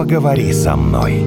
поговори со мной.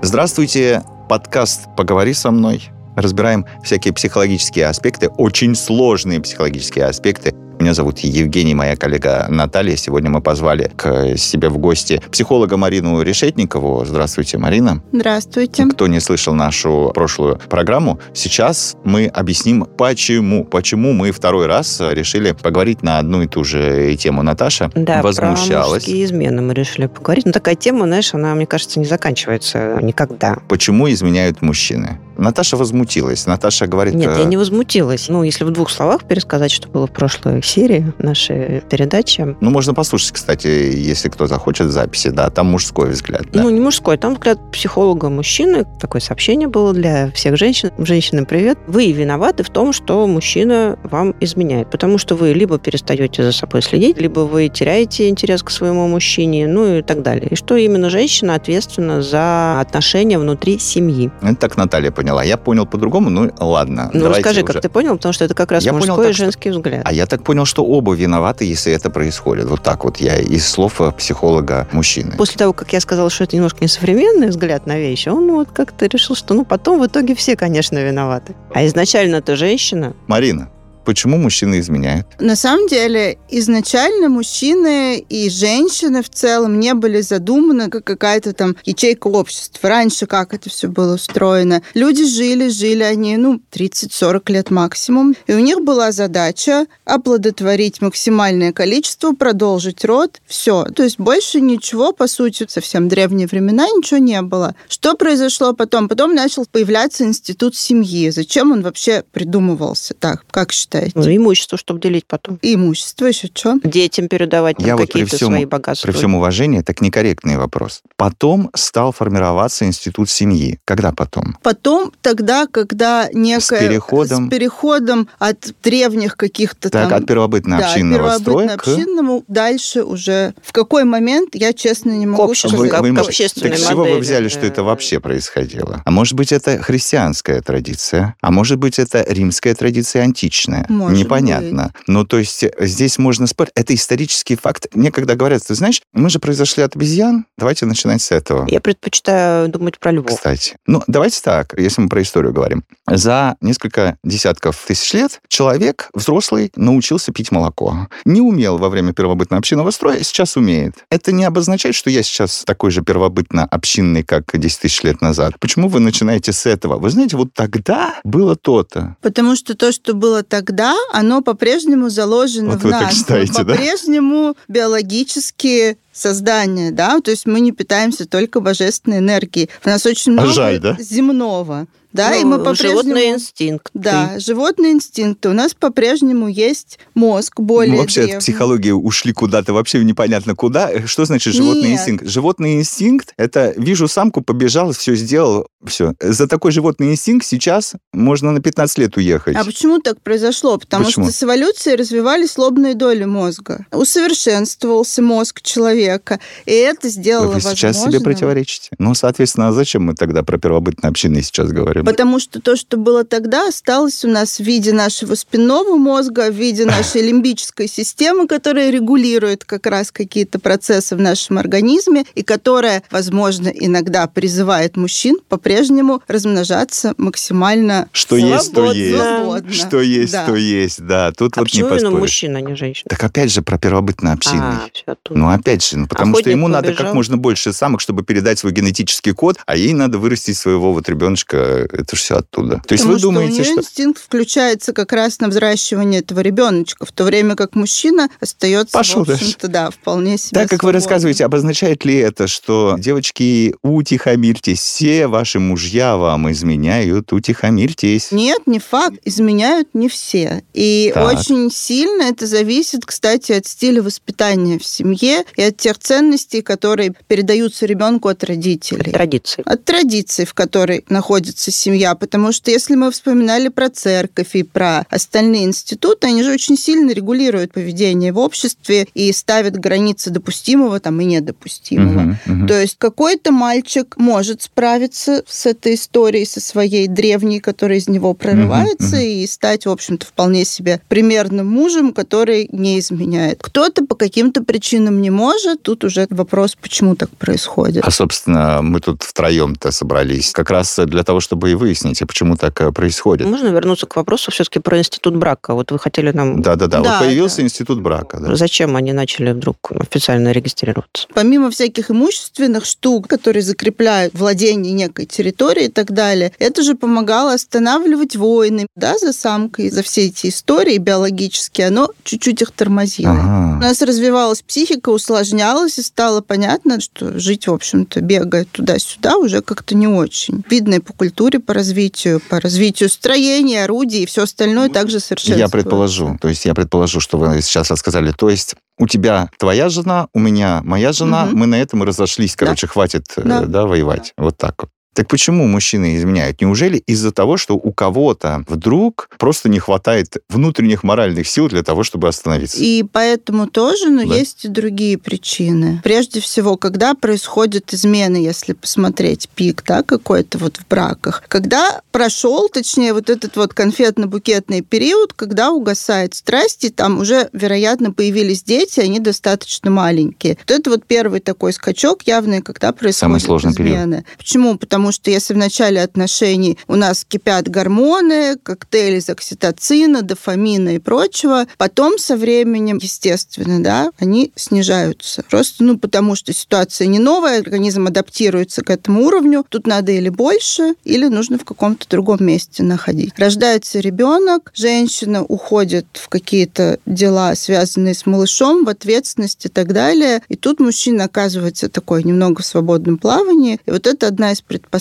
Здравствуйте, подкаст «Поговори со мной». Разбираем всякие психологические аспекты, очень сложные психологические аспекты меня зовут Евгений, моя коллега Наталья. Сегодня мы позвали к себе в гости психолога Марину Решетникову. Здравствуйте, Марина. Здравствуйте. Кто не слышал нашу прошлую программу, сейчас мы объясним, почему. Почему мы второй раз решили поговорить на одну и ту же тему. Наташа да, возмущалась. про измены мы решили поговорить. Но ну, такая тема, знаешь, она, мне кажется, не заканчивается никогда. Почему изменяют мужчины? Наташа возмутилась. Наташа говорит... Нет, я э, не возмутилась. Ну, если в двух словах пересказать, что было в прошлой серии нашей передачи. Ну, можно послушать, кстати, если кто захочет записи, да, там мужской взгляд. Да? Ну, не мужской, там взгляд психолога мужчины. Такое сообщение было для всех женщин. Женщины, привет. Вы виноваты в том, что мужчина вам изменяет, потому что вы либо перестаете за собой следить, либо вы теряете интерес к своему мужчине, ну и так далее. И что именно женщина ответственна за отношения внутри семьи. Это так Наталья поняла. Я понял по-другому, ну ладно. Ну расскажи, уже. как ты понял, потому что это как раз я мужской понял, и женский что... взгляд. А я так понял, что оба виноваты, если это происходит. Вот так вот я из слов психолога мужчины. После того, как я сказала, что это немножко несовременный взгляд на вещи, он вот как-то решил, что ну потом в итоге все, конечно, виноваты. А изначально это женщина. Марина, Почему мужчины изменяют? На самом деле, изначально мужчины и женщины в целом не были задуманы как какая-то там ячейка общества. Раньше как это все было устроено? Люди жили, жили они, ну, 30-40 лет максимум. И у них была задача оплодотворить максимальное количество, продолжить род. Все. То есть больше ничего, по сути, совсем древние времена ничего не было. Что произошло потом? Потом начал появляться институт семьи. Зачем он вообще придумывался? Так, как считаете? Считаете? Ну, имущество, чтобы делить потом. Имущество еще что? Детям передавать Я вот какие-то всем, свои богатства. При всем уважении, это некорректный вопрос. Потом стал формироваться институт семьи. Когда потом? Потом, тогда, когда некое... С переходом? С переходом от древних каких-то так, там... от первобытно-общинного да, строя первобытно-общинному к... дальше уже... В какой момент, я честно не могу к обществу, сказать. Вы, вы, к общественной так с чего вы взяли, что это вообще происходило? А может быть, это христианская традиция? А может быть, это римская традиция античная? Может Непонятно. Быть. Ну, то есть э, здесь можно спорить. Это исторический факт. Мне когда говорят, ты знаешь, мы же произошли от обезьян, давайте начинать с этого. Я предпочитаю думать про львов. Кстати. Ну, давайте так, если мы про историю говорим. За несколько десятков тысяч лет человек, взрослый, научился пить молоко. Не умел во время первобытно-общинного строя, сейчас умеет. Это не обозначает, что я сейчас такой же первобытно-общинный, как 10 тысяч лет назад. Почему вы начинаете с этого? Вы знаете, вот тогда было то-то. Потому что то, что было тогда, оно по-прежнему заложено вот в нас. Считаете, по-прежнему да? биологически создание, да, то есть мы не питаемся только божественной энергией. У нас очень много Жаль, да? земного. Да, ну, и мы по-прежнему... Животный инстинкт. Да, животный инстинкт. У нас по-прежнему есть мозг более Мы вообще древний. от психологии ушли куда-то, вообще непонятно куда. Что значит животный Нет. инстинкт? Животный инстинкт – это вижу самку, побежал, все сделал, все. За такой животный инстинкт сейчас можно на 15 лет уехать. А почему так произошло? Потому почему? что с эволюцией развивались лобные доли мозга. Усовершенствовался мозг человека, и это сделало Вы сейчас возможным... себе противоречите. Ну, соответственно, а зачем мы тогда про первобытные общины сейчас говорим? Потому что то, что было тогда, осталось у нас в виде нашего спинного мозга, в виде нашей лимбической системы, которая регулирует как раз какие-то процессы в нашем организме и которая, возможно, иногда призывает мужчин по-прежнему размножаться максимально Что свободно. есть, то есть. Свободно. Что есть, Да. то есть, да. Тут А вот не поспоришь. мужчина, а не женщина? Так опять же про первобытно-общинный. А, всё оттуда. Ну, опять же, ну, потому что Охотник ему надо как побежал. можно больше самок, чтобы передать свой генетический код, а ей надо вырастить своего вот ребеночка. Это же все оттуда. То есть Потому вы что думаете, у нее что... инстинкт включается как раз на взращивание этого ребеночка, в то время как мужчина остается, Пошел в общем-то, да, вполне себе Так, как вы свободным. рассказываете, обозначает ли это, что, девочки, утихомирьтесь, все ваши мужья вам изменяют, утихомирьтесь? Нет, не факт. Изменяют не все. И Так. очень сильно это зависит, кстати, от стиля воспитания в семье и от тех ценностей, которые передаются ребенку от родителей. Традиции. От традиций, в которой находится семья. Потому что если мы вспоминали про церковь и про остальные институты, они же очень сильно регулируют поведение в обществе и ставят границы допустимого там и недопустимого. Мгм, мгм. То есть какой-то мальчик может справиться с этой историей, со своей древней, которая из него прорывается, мгм. и стать, в общем-то, вполне себе примерным мужем, который не изменяет. Кто-то по каким-то причинам не может. Тут уже вопрос, почему так происходит. А, собственно, мы тут втроем-то собрались как раз для того, чтобы и выяснить, а почему так э, происходит. Можно вернуться к вопросу все-таки про институт брака? Вот вы хотели нам... Да-да-да, Да, вот появился да. институт брака. да. Зачем они начали вдруг официально регистрироваться? Помимо всяких имущественных штук, которые закрепляют владение некой территорией и так далее, это же помогало останавливать войны, да, за самкой, за все эти истории биологические, оно чуть-чуть их тормозило. У Ага. нас развивалась психика, усложнялась, и стало понятно, что жить, в общем-то, бегая туда-сюда, уже как-то не очень. Видно и по культуре, по развитию, по развитию строения, орудий и все остальное также совершенно. Я предположу, то есть я предположу, что вы сейчас рассказали. То есть у тебя твоя жена, у меня моя жена, Мгм. мы на этом и разошлись. Короче, хватит э, Да. да, воевать. Вот так вот. Так почему мужчины изменяют? Неужели из-за того, что у кого-то вдруг просто не хватает внутренних моральных сил для того, чтобы остановиться? И поэтому тоже, но Да. есть и другие причины. Прежде всего, когда происходят измены, если посмотреть пик, да, какой-то вот в браках, когда прошел, точнее, вот этот вот конфетно-букетный период, когда угасает страсть, и там уже, вероятно, появились дети, они достаточно маленькие. Вот это вот первый такой скачок явный, когда происходят Самый сложный период. измены. Почему? Потому что если в начале отношений у нас кипят гормоны, коктейли из окситоцина, дофамина и прочего, потом со временем, естественно, да, они снижаются. Просто, ну, потому что ситуация не новая, организм адаптируется к этому уровню. Тут надо или больше, или нужно в каком-то другом месте находить. Рождается ребенок, женщина уходит в какие-то дела, связанные с малышом, в ответственность и так далее. И тут мужчина оказывается такой немного в свободном плавании. И вот это одна из предпосылок,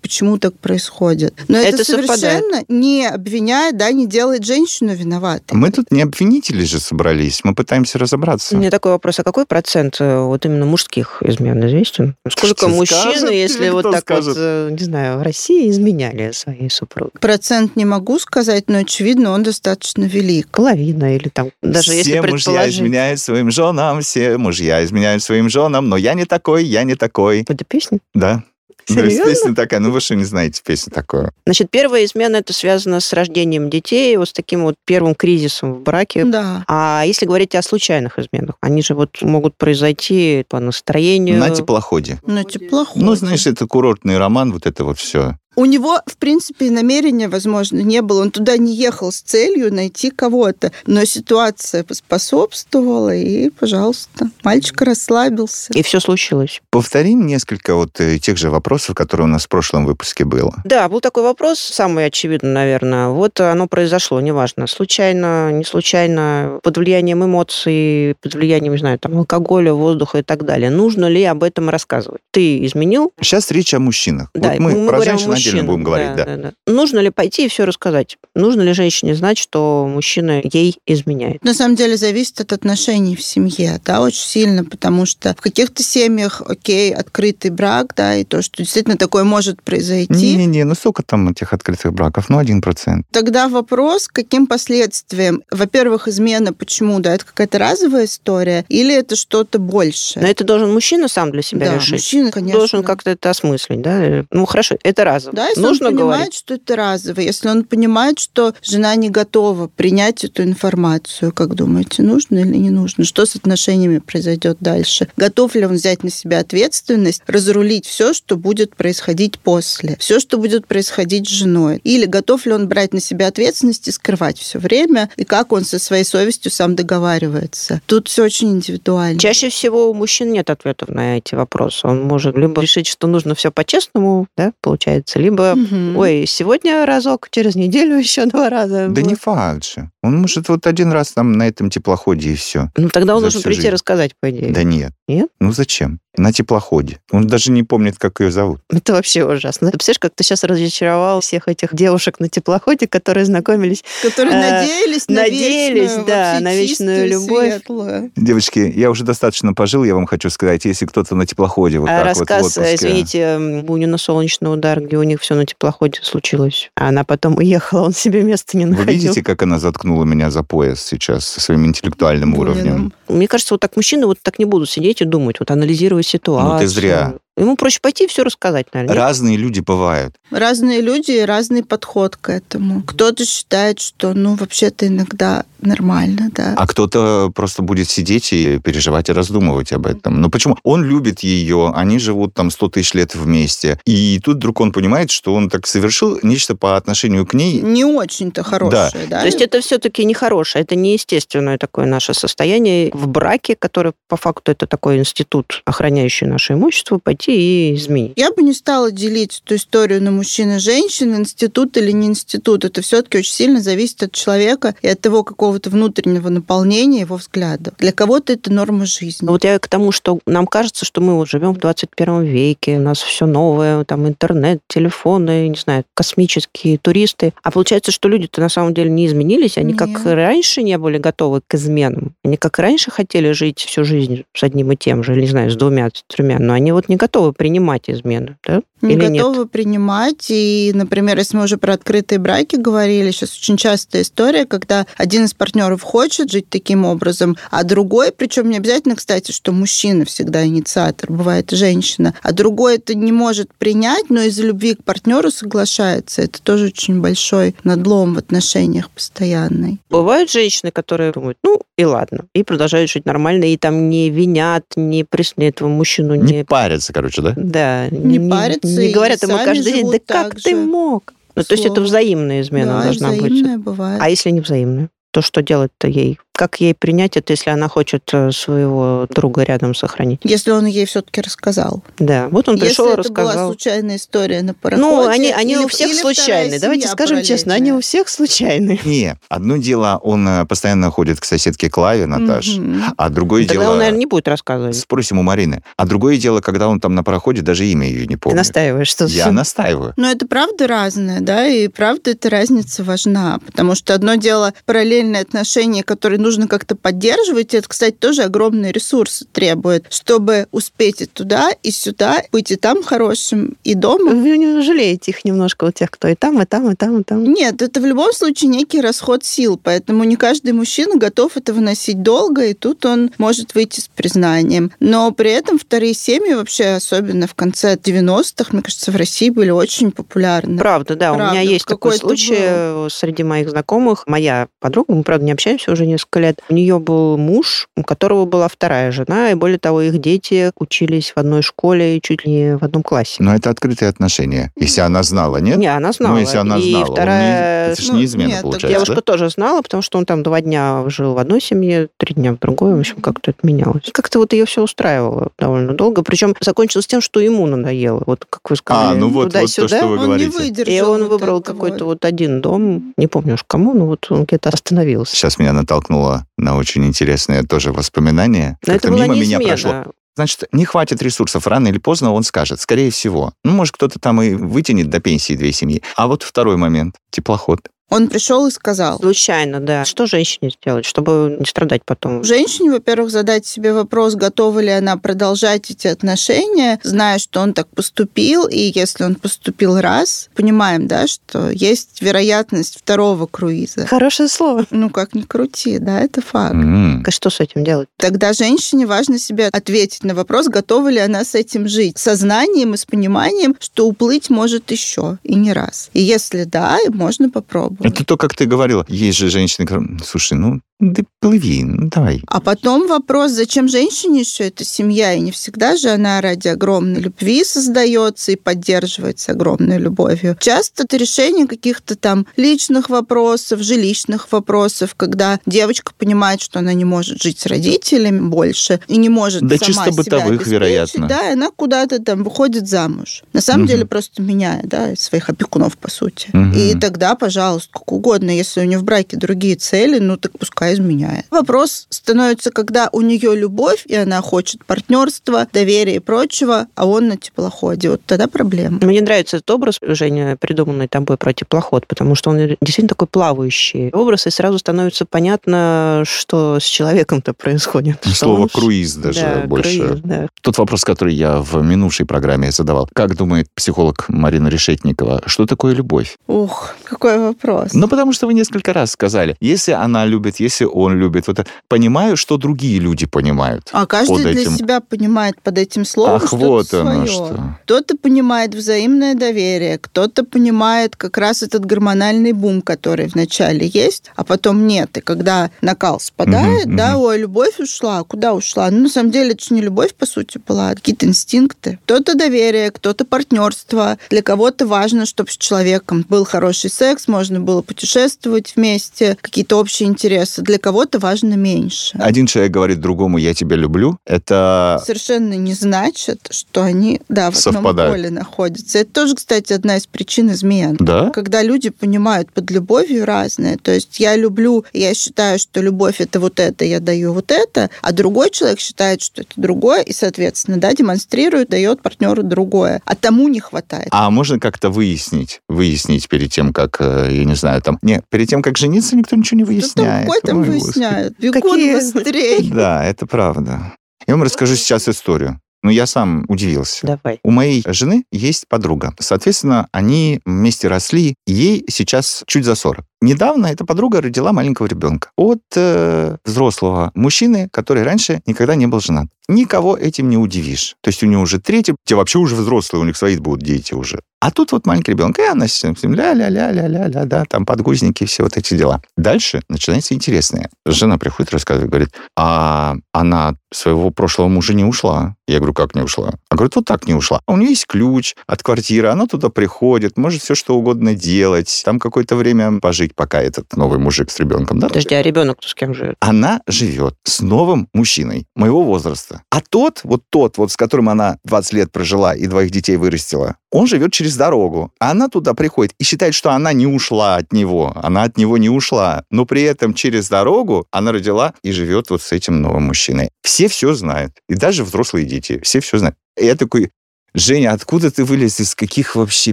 почему так происходит. Но это, Это совпадает. совершенно не обвиняет, да, не делает женщину виноватой. Мы тут не обвинители же собрались, мы пытаемся разобраться. У меня такой вопрос, а какой процент э, вот именно мужских измен известен? Сколько Что мужчин, скажет, если вот так скажет? вот, э, не знаю, в России изменяли своей супруге? Процент не могу сказать, но очевидно, он достаточно велик. Половина или там, даже все если мужья предположить... изменяют своим женам, все мужья изменяют своим женам, но я не такой, я не такой. Это песня? Да. Ну, есть Серьезно? песня такая, ну вы что не знаете песню такую? Значит, первая измена это связано с рождением детей, вот с таким вот первым кризисом в браке. Да. А если говорить о случайных изменах, они же вот могут произойти по настроению. На теплоходе. Но теплоход. Ну, знаешь, это курортный роман, вот это вот все. У него, в принципе, намерения, возможно, не было. Он туда не ехал с целью найти кого-то. Но ситуация поспособствовала, и, пожалуйста, мальчик расслабился. И все случилось. Повторим несколько вот э, тех же вопросов, которые у нас в прошлом выпуске было. Да, был такой вопрос, самый очевидный, наверное. Вот оно произошло, неважно, случайно, не случайно, под влиянием эмоций, под влиянием, не знаю, там, алкоголя, воздуха и так далее. Нужно ли об этом рассказывать? Ты изменил? Сейчас речь о мужчинах. Да, вот мы, про говорим о женщин мужчинах, будем говорить, да. да. Нужно ли пойти и все рассказать? Нужно ли женщине знать, что мужчина ей изменяет? На самом деле зависит от отношений в семье, да, очень сильно, потому что в каких-то семьях, окей, открытый брак, да, и то, что действительно такое может произойти, Не-не-не, ну сколько там этих открытых браков? Ну, один процент. Тогда вопрос, каким последствиям? Во-первых, измена, почему, да, это какая-то разовая история, или это что-то большее? Но это должен мужчина сам для себя да, решить. мужчина, конечно. Должен как-то это осмыслить, да? Ну, хорошо, это разово. Да, если Нужно он понимает, говорить. что это разово, если он понимает, что жена не готова принять эту информацию, как думаете, нужно или не нужно? Что с отношениями произойдет дальше? Готов ли он взять на себя ответственность, разрулить все, что будет происходить после? Все, что будет происходить с женой? Или готов ли он брать на себя ответственность и скрывать все время? И как он со своей совестью сам договаривается? Тут все очень индивидуально. Чаще всего у мужчин нет ответов на эти вопросы. Он может либо решить, что нужно все по-честному, да, получается, Либо, Мгм. ой, сегодня разок, через неделю еще два раза. Да не факт же. Он может вот один раз там на этом теплоходе и все. Ну, тогда он должен прийти жизнь. рассказать, по идее. Да нет. Нет? Ну зачем? На теплоходе. Он даже не помнит, как ее зовут. Это вообще ужасно. Ты представляешь, как ты сейчас разочаровал всех этих девушек на теплоходе, которые знакомились. Которые Э, надеялись на надеялись, вечную, да, на вечную чистую, любовь. светлую. Девочки, я уже достаточно пожил, я вам хочу сказать, если кто-то на теплоходе вот а так вот в рассказ, отпуске- извините, Бунина «Солнечный удар», где у них все на теплоходе случилось. А она потом уехала, он себе места не Вы находил. видите, как она заткнула меня за пояс сейчас со своим интеллектуальным уровнем? Буниным. Мне кажется, вот так мужчины вот так не будут сидеть и думать, вот анализировать ситуацию. Ну, ты зря. Ему проще пойти и все рассказать, наверное. нет? Разные люди бывают. Разные люди и разный подход к этому. Кто-то считает, что, ну, вообще-то иногда нормально, да. А кто-то просто будет сидеть и переживать и раздумывать об этом. Ну почему? Он любит ее, они живут там 100 тысяч лет вместе. И тут вдруг он понимает, что он так совершил нечто по отношению к ней. Не очень-то хорошее, да? То есть это все-таки нехорошее, это неестественное такое наше состояние в браке, который по факту это такой институт, охраняющий наше имущество, пойти и изменить. Я бы не стала делить эту историю на мужчин и женщин, институт или не институт. Это все-таки очень сильно зависит от человека и от того какого-то внутреннего наполнения его взглядов. Для кого-то это норма жизни. Но вот я к тому, что нам кажется, что мы вот живем в 21 веке, у нас все новое, там интернет, телефоны, не знаю, космические туристы. А получается, что люди-то на самом деле не изменились, они как Нет. и раньше не были готовы к изменам. Они как раньше хотели жить всю жизнь с одним и тем же, или, не знаю, с двумя, с тремя, но они вот не готовы принимать измены, да? не Или нет? готовы принимать. И, например, если мы уже про открытые браки говорили, сейчас очень частая история, когда один из партнеров хочет жить таким образом, а другой, причем не обязательно, кстати, что мужчина всегда инициатор, бывает и женщина, а другой это не может принять, но из-за любви к партнеру соглашается. Это тоже очень большой надлом в отношениях постоянный. Бывают женщины, которые думают, ну и ладно, и продолжают жить нормально, и там не винят, не преследуют этого мужчину, Не не... парятся, короче, да? Да, Не парятся не говорят ему сами каждый день, да как так ты же. мог? Ну, то есть это взаимная измена да, должна быть. бывает. А если не взаимная? То что делать-то ей? Как ей принять это, если она хочет э, своего друга рядом сохранить? Если он ей все-таки рассказал. Да, вот он пришел и Если это была рассказал. случайная история на пароходе. Ну, они, они или- у всех случайные. Давайте скажем честно, они у всех случайные. Не, одно дело, он э, постоянно ходит к соседке Клаве, Наташ, Мгм. а другое Тогда дело... он, наверное, не будет рассказывать. Спросим у Марины. А другое дело, когда он там на пароходе даже имя ее не Ты помнит. настаиваешь, что... Я настаиваю. Но это правда разное, да, и правда эта разница важна, потому что одно дело параллельные отношения, которые нужно как-то поддерживать, это, кстати, тоже огромные ресурсы требует, чтобы успеть и туда, и сюда, быть и там хорошим, и дома. Вы не жалеете их немножко у тех, кто и там, и там, и там, и там. Нет, это в любом случае некий расход сил, поэтому не каждый мужчина готов это выносить долго, и тут он может выйти с признанием. Но при этом вторые семьи вообще, особенно в конце 90-х, мне кажется, в России были очень популярны. Правда, да. у Правда, меня есть такой случай э, среди моих знакомых. Моя подруга, мы, правда, не общаемся уже несколько лет. У нее был муж, у которого была вторая жена, и более того, их дети учились в одной школе и чуть ли не в одном классе. Но это открытые отношения. Если она знала, нет? Не, она знала. Ну, если она и знала, вторая не- это же Ну, не измена, нет, получается, девушка да? тоже знала, потому что он там два дня жил в одной семье, три дня в другой. В общем, как-то это менялось. Как-то вот ее все устраивало довольно долго. Причем закончилось тем, что ему надоело. Вот как вы сказали, А, ну вот, вот то, туда-сюда. что вы он говорите. не выдержал. И он вот выбрал какой-то вот один дом, не помню уж кому, но вот он где-то остановился. Сейчас меня натолкнуло на очень интересное тоже воспоминание. Но это была мимо не меня измена. прошло. Значит, не хватит ресурсов. Рано или поздно он скажет, скорее всего. Ну, может, кто-то там и вытянет до пенсии две семьи. А вот второй момент. Теплоход. Он пришел и сказал. Случайно, да. Что женщине сделать, чтобы не страдать потом? Женщине, во-первых, задать себе вопрос, готова ли она продолжать эти отношения, зная, что он так поступил, и если он поступил раз, понимаем, да, что есть вероятность второго круиза. Хорошее слово. Ну, как ни крути, да, это факт. М. А Что с этим делать? Тогда женщине важно себе ответить на вопрос, готова ли она с этим жить. С сознанием и с пониманием, что уплыть может еще и не раз. И если да, можно попробовать. Попробовать. Это то, как ты говорила. Есть же женщины, которые, слушай, ну, да плыви, ну, давай. А потом вопрос, зачем женщине еще эта семья? И не всегда же она ради огромной любви создается и поддерживается огромной любовью. Часто это решение каких-то там личных вопросов, жилищных вопросов, когда девочка понимает, что она не может жить с родителями больше и не может Да сама чисто бытовых, вероятно. Да, и она куда-то там выходит замуж. На самом Мгм. деле просто меняет, да, своих опекунов, по сути. Мгм. И тогда, пожалуйста, как угодно, если у нее в браке другие цели, ну так пускай изменяет. Вопрос становится, когда у нее любовь, и она хочет партнерства, доверия и прочего, а он на теплоходе. Вот тогда проблема. Мне нравится этот образ, Женя, придуманный тобой про теплоход, потому что он действительно такой плавающий образ, и сразу становится понятно, что с человеком-то происходит. Что Слово он- круиз даже Да, больше. круиз, да. Тот вопрос, который я в минувшей программе задавал. Как думает психолог Марина Решетникова, что такое любовь? Ух, какой вопрос. Ну, потому что вы несколько раз сказали, если она любит, если он любит, вот это, понимаю, что другие люди понимают. а каждый для этим. себя понимает под этим словом Ах, что-то вот оно своё. что. Кто-то понимает взаимное доверие, кто-то понимает как раз этот гормональный бум, который вначале есть, а потом нет. И когда накал спадает, Мгм, да, мгм. ой, любовь ушла, а куда ушла? Ну, на самом деле, это же не любовь, по сути, была, а какие-то инстинкты. Кто-то доверие, кто-то партнерство. Для кого-то важно, чтобы с человеком был хороший секс, можно было путешествовать вместе, какие-то общие интересы. Для кого-то важно меньше. Один человек говорит другому «я тебя люблю», это совершенно не значит, что они, да, в одном Совпадают. поле находятся. Это тоже, кстати, одна из причин измен. Да? Когда люди понимают под любовью разное. То есть я люблю, я считаю, что любовь это вот это, я даю вот это, а другой человек считает, что это другое, и, соответственно, да, демонстрирует, дает партнеру другое. А тому не хватает. А можно как-то выяснить, выяснить перед тем, как, э, я не знаю, там... Не, перед тем, как жениться, никто ничего не выясняет. какой там Ой, выясняют? Бегут Какие? быстрее. Да, это правда. Я вам расскажу сейчас историю. Ну, я сам удивился. Давай. У моей жены есть подруга. Соответственно, они вместе росли. Ей сейчас чуть за 40. Недавно эта подруга родила маленького ребенка от э, взрослого мужчины, который раньше никогда не был женат. Никого этим не удивишь. То есть у него уже третий, те вообще уже взрослые, у них свои будут дети уже. А тут вот маленький ребенок, и она с ним ля-ля-ля-ля-ля-ля, да, там подгузники, все вот эти дела. Дальше начинается интересное. Жена приходит, рассказывает, говорит, а она своего прошлого мужа не ушла. Я говорю, как не ушла? Она говорит, вот так не ушла. У нее есть ключ от квартиры, она туда приходит, может все что угодно делать, там какое-то время пожить, пока этот новый мужик с ребенком, да? Подожди, а ребенок с кем живет? Она живет с новым мужчиной моего возраста. А тот, вот тот, вот с которым она 20 лет прожила и двоих детей вырастила, он живет через дорогу. А она туда приходит и считает, что она не ушла от него. Она от него не ушла. Но при этом через дорогу она родила и живет вот с этим новым мужчиной. Все все знают. И даже взрослые дети. Все все знают. Я такой, Женя, откуда ты вылез? Из каких вообще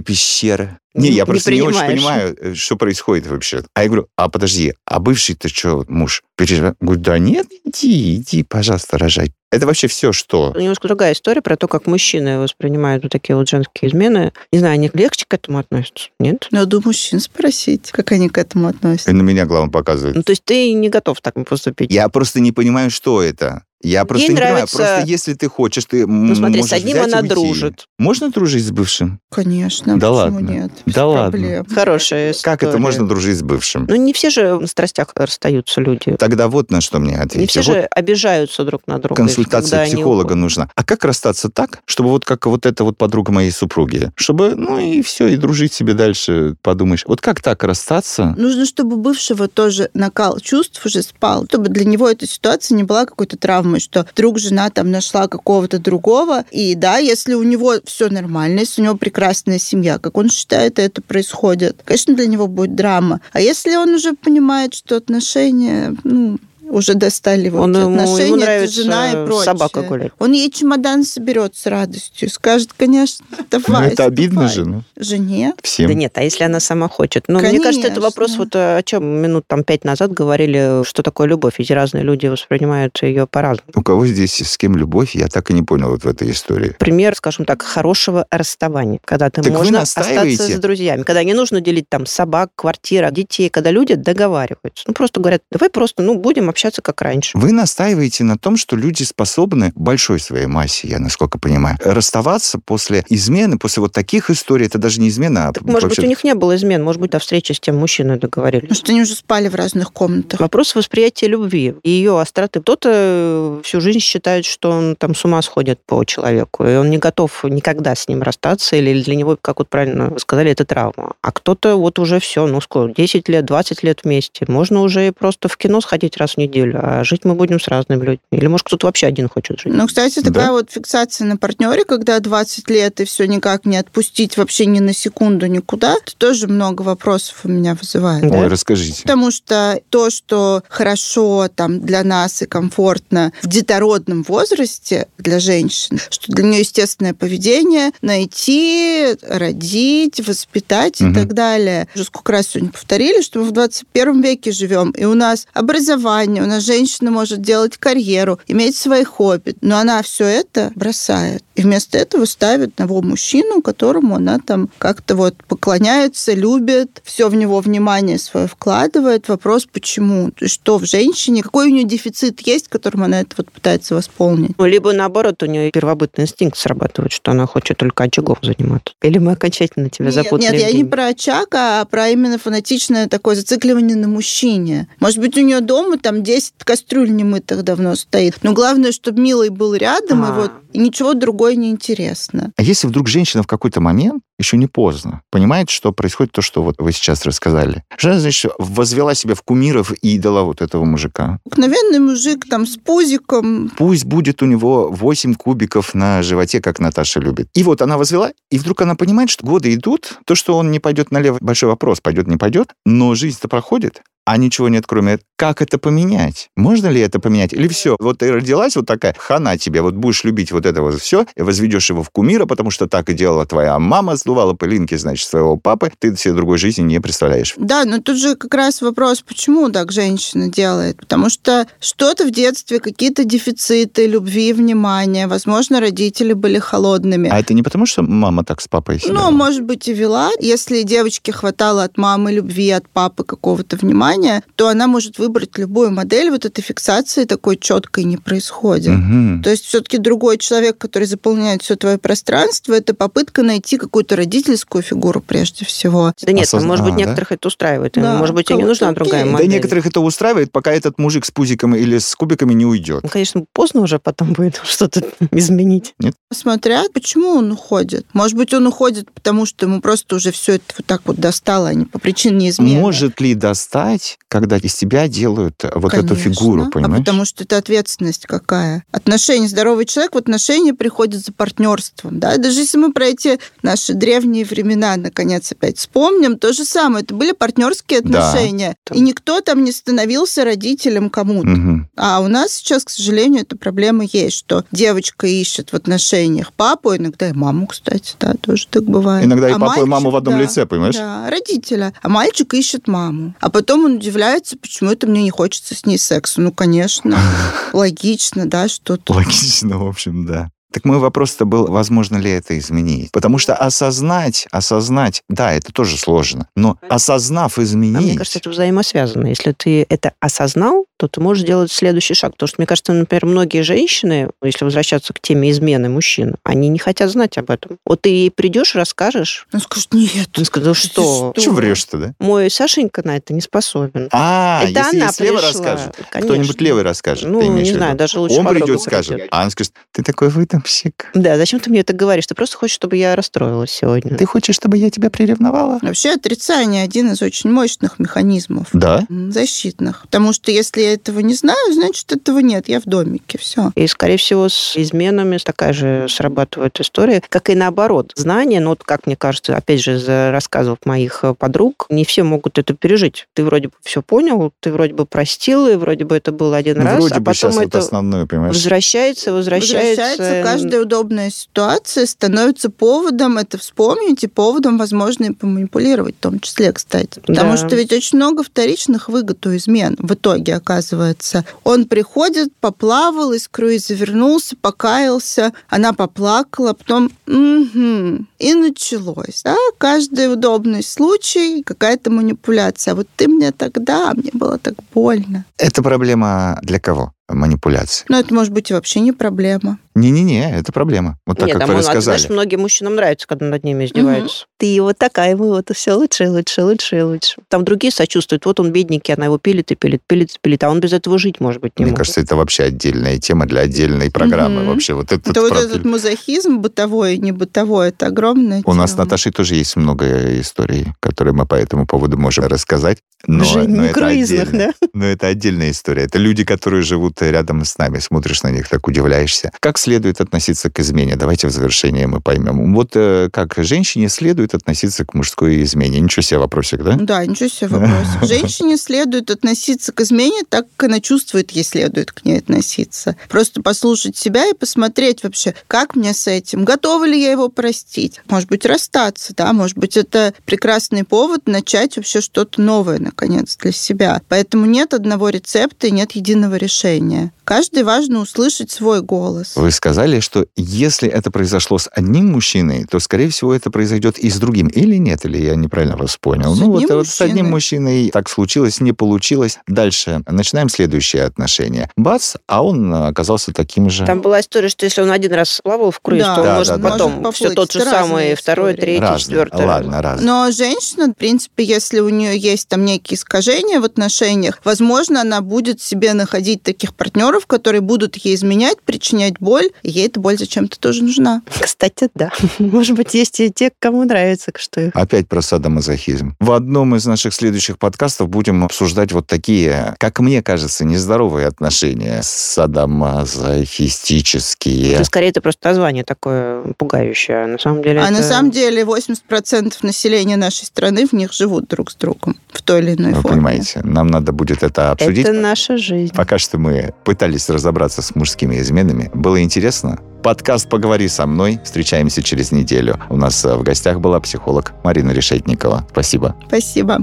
пещер? Не, я Не просто не, очень принимаешь. понимаю, э, что происходит вообще. А я говорю, а подожди, а бывший-то что, муж? Переживает? Говорю, да нет, иди, иди, пожалуйста, рожай. Это вообще все что? Немножко другая история про то, как мужчины воспринимают вот такие вот женские измены. Не знаю, они легче к этому относятся? Нет? Надо у мужчин спросить, как они к этому И относятся. на меня главное показывает. Ну, то есть ты не готов так поступить? Я просто не понимаю, что это. Я просто Ей не понимаю. нравится- Просто если ты хочешь, ты Ну, смотри, с одним взять и она уйти. дружит. Можно дружить с бывшим? Конечно, Да почему ладно? нет? Без Да ладно? проблем. Хорошая Как это история. можно дружить с бывшим? Ну, не все же на страстях расстаются люди. Тогда вот на что мне ответить. Не все Вот же обижаются друг на друга. консультация психолога нужна. А как расстаться так, чтобы вот как вот эта вот подруга моей супруги, чтобы, ну и все, и дружить себе дальше, подумаешь. Вот как так расстаться? Нужно, чтобы бывшего тоже накал чувств уже спал, чтобы для него эта ситуация не была какой-то травмой, что вдруг жена там нашла какого-то другого, и да, если у него все нормально, если у него прекрасная семья, как он считает, это происходит, конечно, для него будет драма. А если он уже понимает, что отношения, ну, уже достали его Он, ему, отношения, ему это нравится жена и прочее. собака гулять. Он ей чемодан соберет с радостью, скажет, конечно, Ну, давай. это обидно ступай. же, ну, Жене? всем. Да нет, а если она сама хочет? Ну, мне кажется, это Конечно. вопрос, вот о чем минут там пять назад говорили, что такое любовь. Ведь разные люди воспринимают ее по-разному. У кого здесь с кем любовь, я так и не понял вот в этой истории. Пример, скажем так, хорошего расставания, когда ты Так можно остаться с друзьями, когда не нужно делить там собак, квартира, детей, когда люди договариваются. Ну, просто говорят, давай просто, ну, будем общаться как раньше. Вы настаиваете на том, что люди способны большой своей массе, я насколько понимаю, расставаться после измены, после вот таких историй, это даже не измена, а так, может вообще... быть, у них не было измен, может быть, до встречи с тем мужчиной договорились. Что они уже спали в разных комнатах. Вопрос восприятия любви и ее остроты. Кто-то всю жизнь считает, что он там с ума сходит по человеку, и он не готов никогда с ним расстаться, или для него, как вот правильно вы сказали, это травма. А кто-то вот уже все, ну сколько, 10 лет, 20 лет вместе. Можно уже просто в кино сходить раз в неделю, а жить мы будем с разными людьми. Или, может, кто-то вообще один хочет жить. Ну, кстати, такая да? вот фиксация на партнере, когда 20 лет и все никак не отпустить вообще ни на секунду никуда, это тоже много вопросов у меня вызывает. Да? Ой, расскажите. Потому что то, что хорошо там для нас и комфортно в детородном возрасте для женщин, что для нее естественное поведение найти, родить, воспитать угу. и так далее. Уже сколько раз сегодня повторили, что мы в 21 веке живем, и у нас образование, у нас женщина может делать карьеру, иметь свои хобби, но она все это бросает. И вместо этого ставит того мужчину, которому она там как-то вот поклоняется, любит, все в него внимание свое вкладывает. Вопрос, почему? Что в женщине, какой у нее дефицит есть, которым она это вот пытается восполнить? Ну, либо наоборот, у нее первобытный инстинкт срабатывает, что она хочет только очагом заниматься. Или мы окончательно тебя запутали? Нет, я не про очаг, а про именно фанатичное такое зацикливание на мужчине. Может быть, у нее дома там 10 кастрюль немытых давно стоит. Но главное, чтобы милый был рядом, а. и вот и ничего другое не интересно. А если вдруг женщина в какой-то момент, еще не поздно, понимает, что происходит то, что вот вы сейчас рассказали. Жена, значит, возвела себя в кумиров и идола вот этого мужика. Обыкновенный мужик там с пузиком. Пусть будет у него 8 кубиков на животе, как Наташа любит. И вот она возвела, и вдруг она понимает, что годы идут, то, что он не пойдет налево, большой вопрос, пойдет, не пойдет, но жизнь-то проходит, а ничего нет, кроме как это поменять? Можно ли это поменять? Или все, вот ты родилась вот такая, хана тебе, вот будешь любить вот это вот все, и возведешь его в кумира, потому что так и делала твоя мама, сдувала пылинки, значит, своего папы, ты себе другой жизни не представляешь. Да, но тут же как раз вопрос, почему так женщина делает? Потому что что-то в детстве, какие-то дефициты любви, внимания, возможно, родители были холодными. А это не потому, что мама так с папой себя Ну, может быть, и вела. Если девочке хватало от мамы любви, от папы какого-то внимания, внимание, то она может выбрать любую модель. Вот этой фиксации такой четкой не происходит. Угу. То есть все-таки другой человек, который заполняет все твое пространство, это попытка найти какую-то родительскую фигуру прежде всего. Да нет, Осозна... может быть, а, некоторых да? это устраивает. Да, может быть, и не нужна окей. другая модель. Да некоторых это устраивает, пока этот мужик с пузиком или с кубиками не уйдет. Ну, конечно, поздно уже потом будет что-то изменить. Нет? Смотря, почему он уходит. Может быть, он уходит, потому что ему просто уже все это вот так вот достало, а не по причине измены. Может ли достать жить, когда из тебя делают э, вот Конечно. эту фигуру, понимаешь? А потому что это ответственность какая. Отношения, здоровый человек в отношения приходит за партнерством, да, даже если мы про эти наши древние времена, наконец, опять вспомним, то же самое, это были партнерские отношения, да. и никто там не становился родителем кому-то. Угу. А у нас сейчас, к сожалению, эта проблема есть, что девочка ищет в отношениях папу, иногда и маму, кстати, да, тоже так бывает. Иногда и а папу, мальчик, и маму в одном да, лице, понимаешь? Да, родителя. А мальчик ищет маму. А потом он удивляется, почему это мне не хочется с ней секса. Ну, конечно, логично, да, что-то. Логично, в общем, да. Так мой вопрос-то был, возможно ли это изменить? Потому что осознать, осознать, да, это тоже сложно, но осознав изменить... А мне кажется, это взаимосвязано. Если ты это осознал, то ты можешь сделать следующий шаг. Потому что, мне кажется, например, многие женщины, если возвращаться к теме измены мужчин, они не хотят знать об этом. Вот ты ей придешь, расскажешь. Он скажет, нет. Он скажет, ну что? Что врешь-то, да? Мой Сашенька на это не способен. А, это если она слева расскажет. Кто-нибудь левый расскажет, Ну, не знаю, даже лучше Он придет, скажет. А он скажет, ты такой выдам Псик. Да, зачем ты мне это говоришь? Ты просто хочешь, чтобы я расстроилась сегодня. Ты хочешь, чтобы я тебя приревновала? Вообще отрицание один из очень мощных механизмов. Да? Защитных. Потому что если я этого не знаю, значит, этого нет. Я в домике. Все. И, скорее всего, с изменами такая же срабатывает история, как и наоборот. Знание, ну, вот как мне кажется, опять же, из рассказов моих подруг, не все могут это пережить. Ты вроде бы все понял, ты вроде бы простил, и вроде бы это был один ну, раз, вроде а бы потом это вот основное, понимаешь? возвращается, возвращается, возвращается каждая удобная ситуация становится поводом это вспомнить и поводом, возможно, и поманипулировать в том числе, кстати. Потому Да. что ведь очень много вторичных выгод у измен в итоге оказывается. Он приходит, поплавал, из круиза вернулся, покаялся, она поплакала, потом «Мгм». и началось. Да? Каждый удобный случай, какая-то манипуляция. А вот ты мне тогда, а мне было так больно. Это проблема для кого? Манипуляции. Но это может быть и вообще не проблема. Не-не-не, это проблема. Вот так, Нет, как там, вы он, а рассказали. знаешь, многим мужчинам нравится, когда над ними издеваются. Ты вот такая, мы вот все лучше и лучше, лучше и лучше. Там другие сочувствуют. Вот он бедненький, она его пилит и пилит, пилит и пилит, а он без этого жить, может быть, не Мне может. кажется, это вообще отдельная тема для отдельной программы. Мгм. Вообще вот этот Это вот профиль. этот мазохизм бытовой и не бытовой, это огромное У нас с тема. Наташей тоже есть много историй, которые мы по этому поводу можем рассказать. Но, Жизнь но не это круизных, отдельно. да? Но это отдельная история. Это люди, которые живут рядом с нами. Смотришь на них, так удивляешься. Как следует относиться к измене? Давайте в завершение мы поймем. Вот э, как женщине следует относиться к мужской измене? Ничего себе вопросик, да? Да, ничего себе вопрос. Женщине следует относиться к измене так, как она чувствует, ей следует к ней относиться. Просто послушать себя и посмотреть вообще, как мне с этим, готова ли я его простить. Может быть, расстаться, да, может быть, это прекрасный повод начать вообще что-то новое, наконец, для себя. Поэтому нет одного рецепта и нет единого решения. rodině Каждый важно услышать свой голос. Вы сказали, что если это произошло с одним мужчиной, то, скорее всего, это произойдет и с другим. Или нет? Или я неправильно вас понял? С ну, вот, одним вот с одним мужчиной. так случилось, не получилось. Дальше начинаем следующее отношение. Бац, а он оказался таким же. Там была история, что если он один раз плавал в круиз, Да. то он Да, может да, потом Может все тот же самый, второй, третий, Разные. четвертый. Ладно, разные. Но женщина, в принципе, если у нее есть там некие искажения в отношениях, возможно, она будет себе находить таких партнеров, которые будут ей изменять, причинять боль, и ей эта боль зачем-то тоже нужна. Кстати, да. Может быть, есть и те, кому нравится, что их Опять про садомазохизм. В одном из наших следующих подкастов будем обсуждать вот такие, как мне кажется, нездоровые отношения садомазохистические. Ну, Скорее, это просто название такое пугающее. А на самом деле А это- на самом деле 80% населения нашей страны в них живут друг с другом в той или иной Вы форме. понимаете, нам надо будет это обсудить. Это наша жизнь. Пока что мы пытались разобраться с мужскими изменами. Было интересно? Подкаст «Поговори со мной». Встречаемся через неделю. У нас э, в гостях была психолог Марина Решетникова. Спасибо. Спасибо.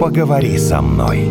Поговори со мной.